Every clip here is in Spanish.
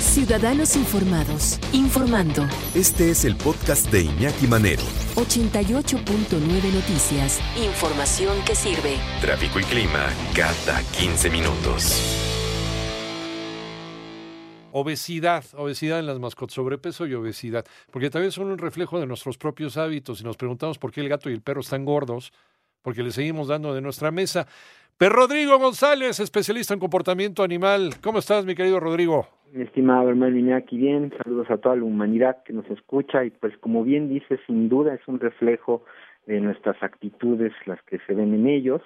Ciudadanos informados, informando. Este es el podcast de Iñaki Manero. 88.9 Noticias. Información que sirve. Tráfico y clima cada 15 minutos. Obesidad, obesidad en las mascotas, sobrepeso y obesidad, porque también son un reflejo de nuestros propios hábitos y nos preguntamos por qué el gato y el perro están gordos, porque le seguimos dando de nuestra mesa. Pero Rodrigo González, especialista en comportamiento animal. ¿Cómo estás, mi querido Rodrigo? Mi estimado hermano Iñaki, bien, saludos a toda la humanidad que nos escucha y pues como bien dice, sin duda es un reflejo de nuestras actitudes las que se ven en ellos,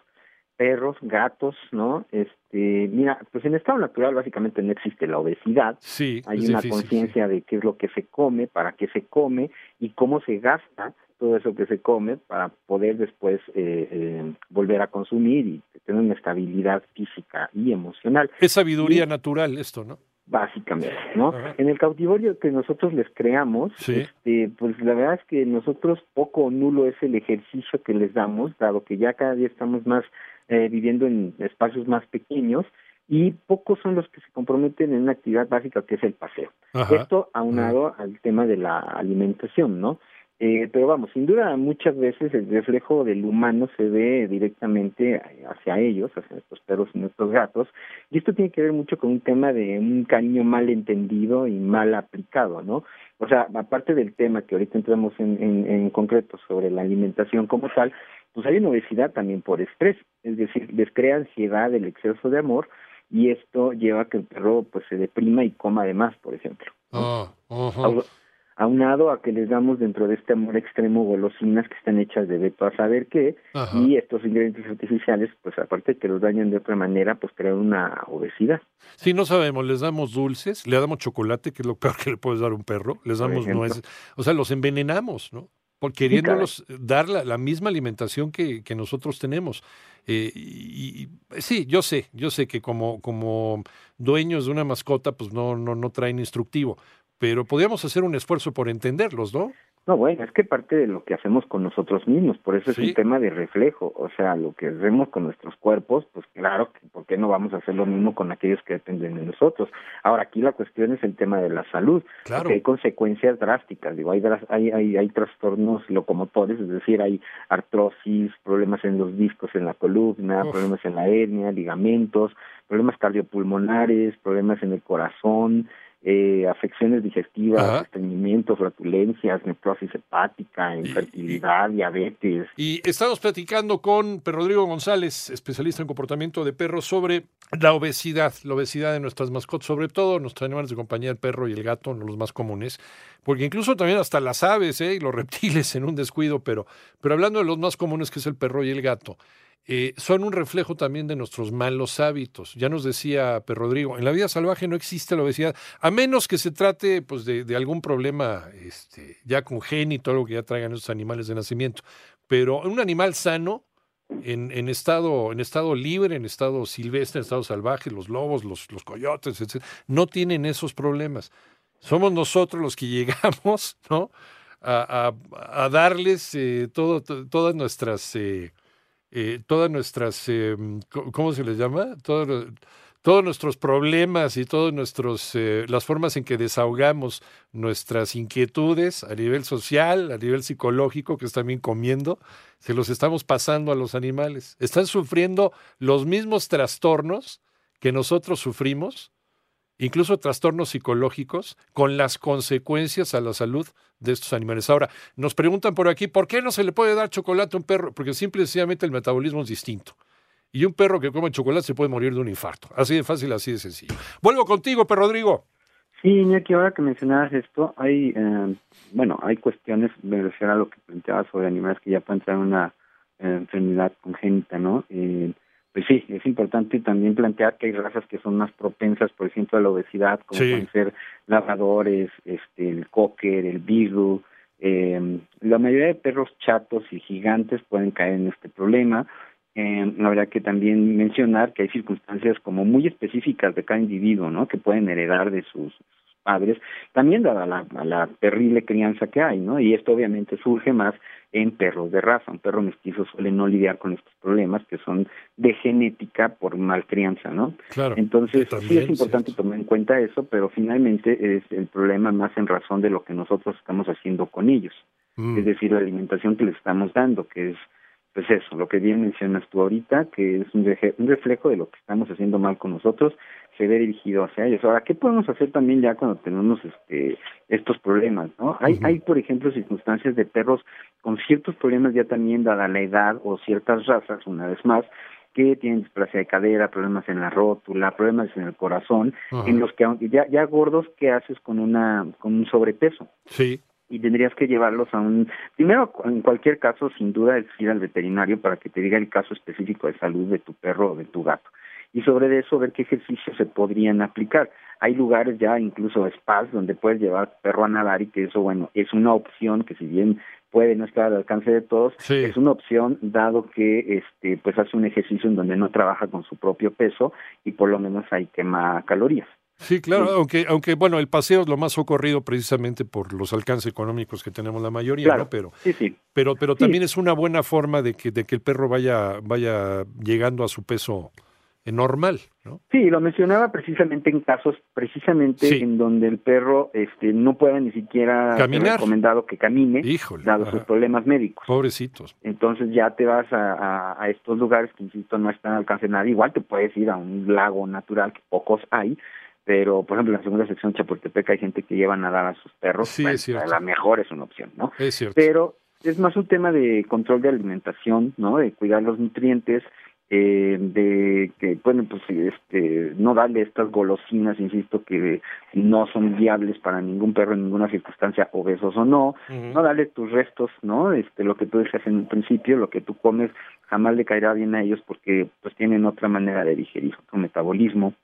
perros, gatos, ¿no? Este, mira, pues en estado natural básicamente no existe la obesidad, Sí, hay una conciencia de qué es lo que se come, para qué se come y cómo se gasta todo eso que se come para poder después eh, eh, volver a consumir y tener una estabilidad física y emocional. Es sabiduría natural esto, ¿no? Básicamente, ¿no? Ajá. En el cautiverio que nosotros les creamos, Sí. este, pues la verdad es que nosotros poco o nulo es el ejercicio que les damos, dado que ya cada día estamos más eh, viviendo en espacios más pequeños y pocos son los que se comprometen en una actividad básica que es el paseo. Ajá. Esto aunado al tema de la alimentación, ¿no? Eh, pero vamos, sin duda muchas veces el reflejo del humano se ve directamente hacia ellos, hacia nuestros perros y nuestros gatos, y esto tiene que ver mucho con un tema de un cariño mal entendido y mal aplicado, ¿no? O sea, aparte del tema que ahorita entramos en, en, en concreto sobre la alimentación como tal, pues hay una obesidad también por estrés, es decir, les crea ansiedad el exceso de amor y esto lleva a que el perro pues se deprima y coma de más, por ejemplo. Ah, ajá. Au- aunado a que les damos dentro de este amor extremo golosinas que están hechas de veto a saber qué Ajá. y estos ingredientes artificiales pues aparte de que los dañan de otra manera pues crean una obesidad Sí, no sabemos, les damos dulces, le damos chocolate, que es lo peor que le puedes dar a un perro, les damos nueces, o sea, los envenenamos, ¿no? Por queriéndolos dar la, la misma alimentación que, que nosotros tenemos. Eh, y, y- sí, yo sé, yo sé que como, como dueños de una mascota, pues no, no, no traen instructivo, pero podríamos hacer un esfuerzo por entenderlos, ¿no? no bueno es que parte de lo que hacemos con nosotros mismos por eso es Sí. un tema de reflejo o sea lo que hacemos con nuestros cuerpos pues claro que por qué no vamos a hacer lo mismo con aquellos que dependen de nosotros ahora aquí la cuestión es el tema de la salud Claro. porque hay consecuencias drásticas, digo, hay, hay, hay, hay trastornos locomotores, es decir, hay artrosis, problemas en los discos en la columna, Uf. problemas en la hernia, ligamentos, problemas cardiopulmonares, problemas en el corazón, eh, afecciones digestivas, Ajá. estreñimiento, flatulencias, necrosis hepática, infertilidad, diabetes. Y estamos platicando con Rodrigo González, especialista en comportamiento de perros, sobre la obesidad, la obesidad de nuestras mascotas, sobre todo nuestros animales de compañía, el perro y el gato, los más comunes, porque incluso también hasta las aves ¿eh? y los reptiles en un descuido, pero, pero hablando de los más comunes, que es el perro y el gato, eh, son un reflejo también de nuestros malos hábitos. Ya nos decía Per Rodrigo, en la vida salvaje no existe la obesidad, a menos que se trate pues, de, algún problema este, ya congénito, algo que ya traigan esos animales de nacimiento. Pero un animal sano, en, estado, en estado libre, en estado silvestre, en estado salvaje, los lobos, los, coyotes, etc., no tienen esos problemas. Somos nosotros los que llegamos, ¿no? A, darles eh, todas nuestras, eh, eh, todas nuestras, eh, ¿cómo se les llama? Todo lo- todos nuestros problemas y todas nuestros, eh, las formas en que desahogamos nuestras inquietudes a nivel social, a nivel psicológico, que es también comiendo, se los estamos pasando a los animales. Están sufriendo los mismos trastornos que nosotros sufrimos, incluso trastornos psicológicos, con las consecuencias a la salud de estos animales. Ahora, nos preguntan por aquí, ¿por qué no se le puede dar chocolate a un perro? Porque simple y sencillamente el metabolismo es distinto. Y un perro que come chocolate se puede morir de un infarto. Así de fácil, así de sencillo. Vuelvo contigo, perro Rodrigo. Sí, Iñaki, ahora que mencionabas esto, hay, eh, bueno, hay cuestiones, me refiero a lo que planteabas sobre animales que ya pueden tener una eh, enfermedad congénita, ¿no? Eh, pues sí, es importante también plantear que hay razas que son más propensas, por ejemplo, a la obesidad, como Sí. pueden ser labradores, este, el cocker, el beagle. Eh, la mayoría de perros chatos y gigantes pueden caer en este problema. Eh, habrá que también mencionar que hay circunstancias como muy específicas de cada individuo, ¿no? Que pueden heredar de sus padres, también dada la, a la terrible crianza que hay, ¿no? Y esto obviamente surge más en perros de raza. Un perro mestizo suele no lidiar con estos problemas que son de genética por mal crianza, ¿no? Claro. Entonces, sí es importante cierto. tomar en cuenta eso, pero finalmente es el problema más en razón de lo que nosotros estamos haciendo con ellos. Mm. Es decir, la alimentación que les estamos dando, que es, pues eso, lo que bien mencionas tú ahorita, que es un reflejo de lo que estamos haciendo mal con nosotros, se ve dirigido hacia ellos. Ahora, ¿qué podemos hacer también ya cuando tenemos este estos problemas, no? Hay, hay, por ejemplo, circunstancias de perros con ciertos problemas ya también dada la edad o ciertas razas, una vez más, que tienen displasia de cadera, problemas en la rótula, problemas en el corazón, Ajá. en los que aunque ya, ya gordos, ¿qué haces con una con un sobrepeso? Sí. y tendrías que llevarlos a un primero en cualquier caso sin duda es ir al veterinario para que te diga el caso específico de salud de tu perro o de tu gato y sobre eso ver qué ejercicios se podrían aplicar hay lugares ya incluso spas donde puedes llevar perro a nadar y que eso bueno es una opción que si bien puede no estar al alcance de todos Sí. es una opción dado que este pues hace un ejercicio en donde no trabaja con su propio peso y por lo menos ahí quema calorías Sí, claro, Sí. aunque, aunque bueno, el paseo es lo más socorrido precisamente por los alcances económicos que tenemos la mayoría, claro ¿no? Pero, sí sí pero, pero también es una buena forma de que, de que el perro vaya, vaya llegando a su peso normal, ¿no? Sí, lo mencionaba precisamente en casos precisamente Sí. en donde el perro este no pueda ni siquiera Caminar. recomendado que camine Híjole. dado ajá. sus problemas médicos. Pobrecitos. Entonces ya te vas a, a, a estos lugares que insisto no están al alcance de nadie. Igual te puedes ir a un lago natural que pocos hay, pero por ejemplo en la segunda sección de Chapultepec hay gente que lleva a nadar a sus perros. Sí, Bueno, es cierto. A la mejor es una opción, ¿no? Es cierto. pero es más un tema de control de alimentación, ¿no? De cuidar los nutrientes, eh, de que, bueno, pues este, no darle estas golosinas, insisto, que no son viables para ningún perro en ninguna circunstancia, obesos o no, no darle tus restos, ¿no? Este, lo que tú decías en un principio, lo que tú comes jamás le caerá bien a ellos porque pues tienen otra manera de digerir, otro metabolismo.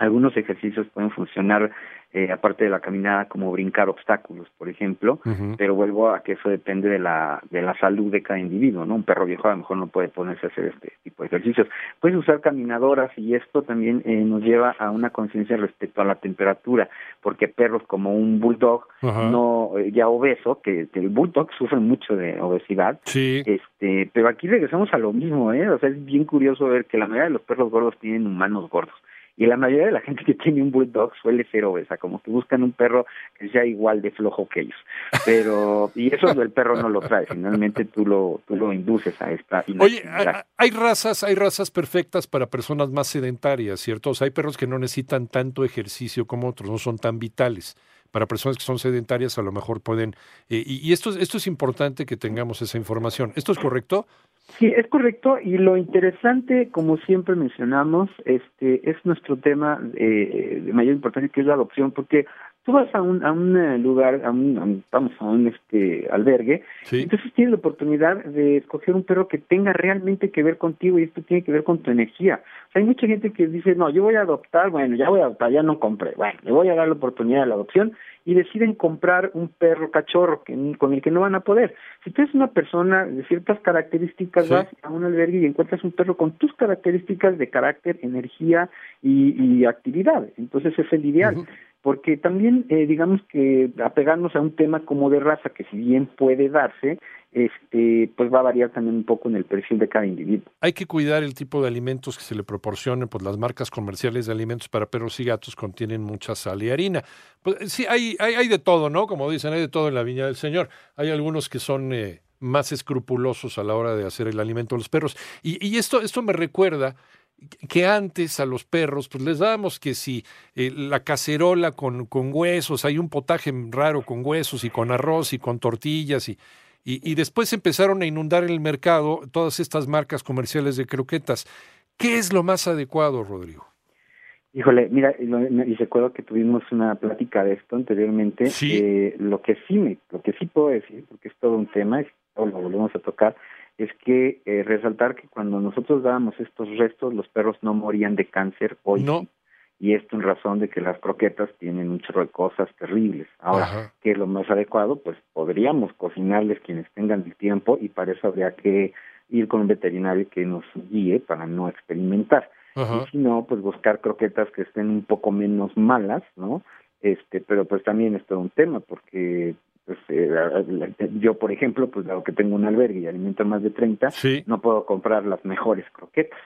Algunos ejercicios pueden funcionar, eh, aparte de la caminada, como brincar obstáculos, por ejemplo, pero vuelvo a que eso depende de la de la salud de cada individuo, ¿no? Un perro viejo a lo mejor no puede ponerse a hacer este tipo de ejercicios. Puedes usar caminadoras y esto también eh, nos lleva a una conciencia respecto a la temperatura, porque perros como un bulldog no eh, ya obeso, que, que el bulldog sufre mucho de obesidad, Sí. este, pero aquí regresamos a lo mismo, ¿eh? O sea, es bien curioso ver que la mayoría de los perros gordos tienen humanos gordos. Y la mayoría de la gente que tiene un bulldog suele ser obesa, como que buscan un perro que sea igual de flojo que ellos. Pero, y eso el perro no lo trae, finalmente tú lo, tú lo induces a esta Oye, hay- razas, hay razas perfectas para personas más sedentarias, ¿cierto? O sea, hay perros que no necesitan tanto ejercicio como otros, no son tan vitales. Para personas que son sedentarias a lo mejor pueden... eh, y y esto, es- esto es importante que tengamos esa información. ¿Esto es correcto? Sí, es correcto. Y lo interesante, como siempre mencionamos, este es nuestro tema eh, de mayor importancia, que es la adopción, porque tú vas a un, a un eh, lugar, a un, a un- vamos, a un este albergue, Sí. entonces tienes la oportunidad de escoger un perro que tenga realmente que ver contigo y esto tiene que ver con tu energía. O sea, hay mucha gente que dice, no, yo voy a adoptar, bueno, ya voy a adoptar, ya no compré, bueno, le voy a dar la oportunidad de la adopción y deciden comprar un perro cachorro que, con el que no van a poder. Si tú eres una persona de ciertas características, Sí. vas a un albergue y encuentras un perro con tus características de carácter, energía y, y actividad. Entonces es el ideal. Porque también, eh, digamos que apegarnos a un tema como de raza, que si bien puede darse, este, pues va a variar también un poco en el perfil de cada individuo. Hay que cuidar el tipo de alimentos que se le proporcionen, pues las marcas comerciales de alimentos para perros y gatos contienen mucha sal y harina. Pues sí, hay, hay, hay de todo, ¿no? Como dicen, hay de todo en la viña del Señor. Hay algunos que son eh, más escrupulosos a la hora de hacer el alimento a los perros. Y, y esto, esto me recuerda que antes a los perros, pues les dábamos que si eh, la cacerola con, con huesos, hay un potaje raro con huesos y con arroz y con tortillas y, y, y después empezaron a inundar el mercado todas estas marcas comerciales de croquetas. ¿Qué es lo más adecuado, Rodrigo? Híjole, mira, y, recuerdo que tuvimos una plática de esto anteriormente. Sí. Eh, lo que sí me, lo que sí puedo decir, porque es todo un tema, y lo volvemos a tocar, es que eh, resaltar que cuando nosotros dábamos estos restos, los perros no morían de cáncer hoy. No. Y esto en razón de que las croquetas tienen un chorro de cosas terribles. Ahora, Ajá. ¿qué es lo más adecuado? Pues podríamos cocinarles quienes tengan el tiempo y para eso habría que ir con un veterinario que nos guíe para no experimentar. Ajá. Y si no, pues buscar croquetas que estén un poco menos malas, ¿no? Este, pero pues también es todo un tema porque pues eh, yo por ejemplo, pues dado que tengo un albergue y alimento a más de 30, Sí. no puedo comprar las mejores croquetas.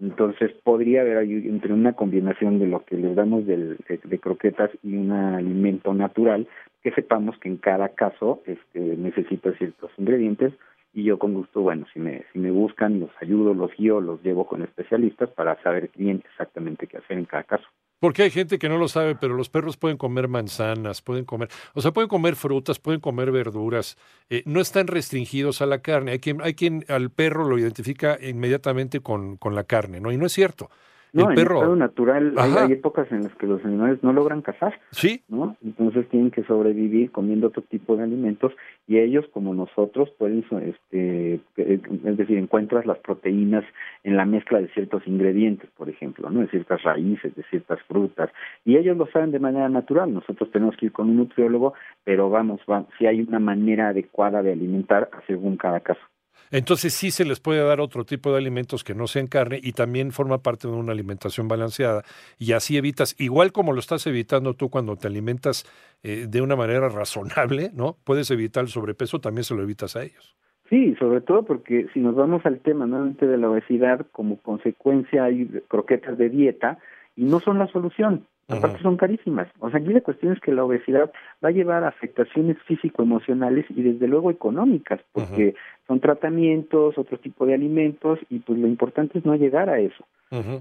Entonces podría haber ahí entre una combinación de lo que les damos del- de, de croquetas y un alimento natural que sepamos que en cada caso este, necesita ciertos ingredientes y yo con gusto, bueno, si me, si me buscan, los ayudo, los guío, los llevo con especialistas para saber bien exactamente qué hacer en cada caso. Porque hay gente que no lo sabe, pero los perros pueden comer manzanas, pueden comer, o sea, pueden comer frutas, pueden comer verduras, eh, no están restringidos a la carne. Hay quien, hay quien al perro lo identifica inmediatamente con, con la carne, ¿no? Y no es cierto. No, el en perro, estado natural hay, épocas en las que los animales no logran cazar, sí, ¿no? Entonces tienen que sobrevivir comiendo otro tipo de alimentos y ellos, como nosotros, pueden, este, eh, es decir, encuentras las proteínas en la mezcla de ciertos ingredientes, por ejemplo, ¿no? De ciertas raíces, de ciertas frutas, y ellos lo saben de manera natural. Nosotros tenemos que ir con un nutriólogo, pero vamos, va, si hay una manera adecuada de alimentar según cada caso. Entonces sí se les puede dar otro tipo de alimentos que no sean carne y también forma parte de una alimentación balanceada y así evitas, igual como lo estás evitando tú cuando te alimentas eh, de una manera razonable, ¿no? Puedes evitar el sobrepeso, también se lo evitas a ellos. Sí, sobre todo porque si nos vamos al tema nuevamente de la obesidad, como consecuencia hay croquetas de dieta y no son la solución. Aparte son carísimas. O sea, aquí la cuestión es que la obesidad va a llevar a afectaciones físico-emocionales y desde luego económicas, porque son tratamientos, otro tipo de alimentos y pues lo importante es no llegar a eso.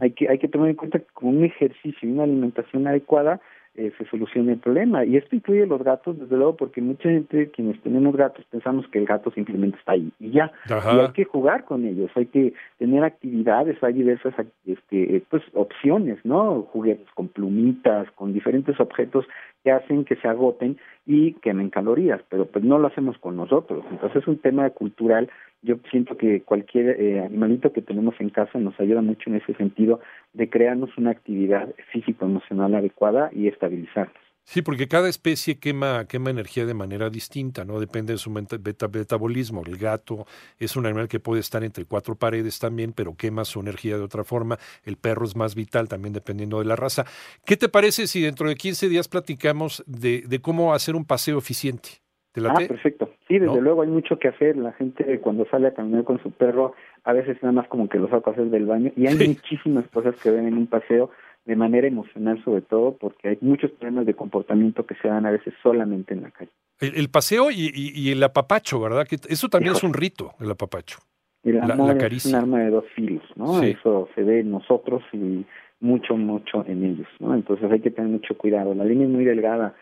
Hay que hay que tomar en cuenta que con un ejercicio y una alimentación adecuada eh, se soluciona el problema. Y esto incluye los gatos, desde luego, porque mucha gente, quienes tenemos gatos, pensamos que el gato simplemente está ahí y ya. Ajá. Y hay que jugar con ellos, hay que tener actividades, hay diversas este, pues, opciones, ¿no? Juguetes con plumitas, con diferentes objetos que hacen que se agoten y quemen calorías, pero pues no lo hacemos con nosotros. Entonces es un tema cultural. Yo siento que cualquier eh, animalito que tenemos en casa nos ayuda mucho en ese sentido de crearnos una actividad físico-emocional adecuada y estabilizarnos. Sí, porque cada especie quema, quema energía de manera distinta, ¿no? Depende de su metabolismo. El gato es un animal que puede estar entre cuatro paredes también, pero quema su energía de otra forma. El perro es más vital también dependiendo de la raza. ¿Qué te parece si dentro de 15 días platicamos de, de cómo hacer un paseo eficiente? ¿Te Ah, late? perfecto. Sí, desde ¿No? luego hay mucho que hacer. La gente cuando sale a caminar con su perro, a veces nada más como que lo saca a hacer del baño. Y hay Sí. muchísimas cosas que ven en un paseo, de manera emocional sobre todo, porque hay muchos problemas de comportamiento que se dan a veces solamente en la calle. El, el paseo y, y- y el apapacho, ¿verdad? Que eso también es un rito, el apapacho. El La- la amor es un arma de dos filos, ¿no? Sí. Eso se ve en nosotros y mucho, mucho en ellos, ¿no? Entonces hay que tener mucho cuidado. La línea es muy delgada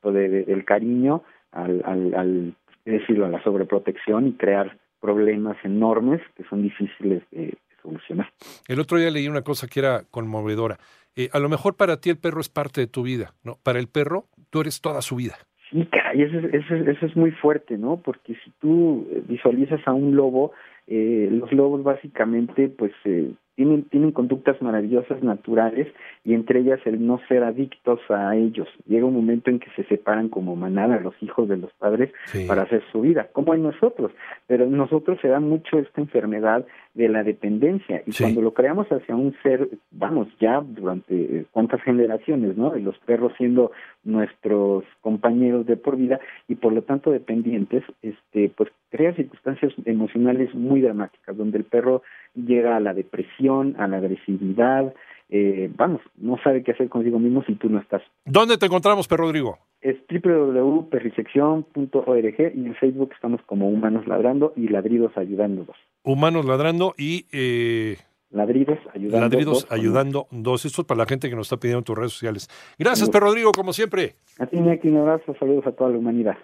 pues, de- de- del cariño al, al, al decirlo, a la sobreprotección y crear problemas enormes que son difíciles de solucionar. El otro día leí una cosa que era conmovedora. Eh, a lo mejor para ti el perro es parte de tu vida, ¿no? Para el perro tú eres toda su vida. Sí, caray, eso, es- eso, es- eso es muy fuerte, ¿no? Porque si tú eh, visualizas a un lobo, eh, los lobos básicamente, pues, eh, tienen, tienen conductas maravillosas, naturales, y entre ellas el no ser adictos a ellos. Llega un momento en que se separan como manada los hijos de los padres Sí. para hacer su vida, como en nosotros. Pero en nosotros se da mucho esta enfermedad de la dependencia, y Sí. cuando lo creamos hacia un ser, vamos, ya durante eh, cuántas generaciones, ¿no? Y los perros siendo nuestros compañeros de por vida y por lo tanto dependientes, este, pues crea circunstancias emocionales muy dramáticas, donde el perro llega a la depresión, a la agresividad, eh, vamos, no sabe qué hacer consigo mismo si tú no estás. ¿Dónde te encontramos, perro Rodrigo? Es www.perrisección.org y en Facebook estamos como Humanos Ladrando y Ladridos Ayudándonos. Humanos ladrando y eh, Ladridos Ayudando. ladridos dos ayudando dos. Esto es para la gente que nos está pidiendo en tus redes sociales. Gracias, perro Rodrigo, como siempre. A ti, Iñaki, un abrazo, saludos a toda la humanidad.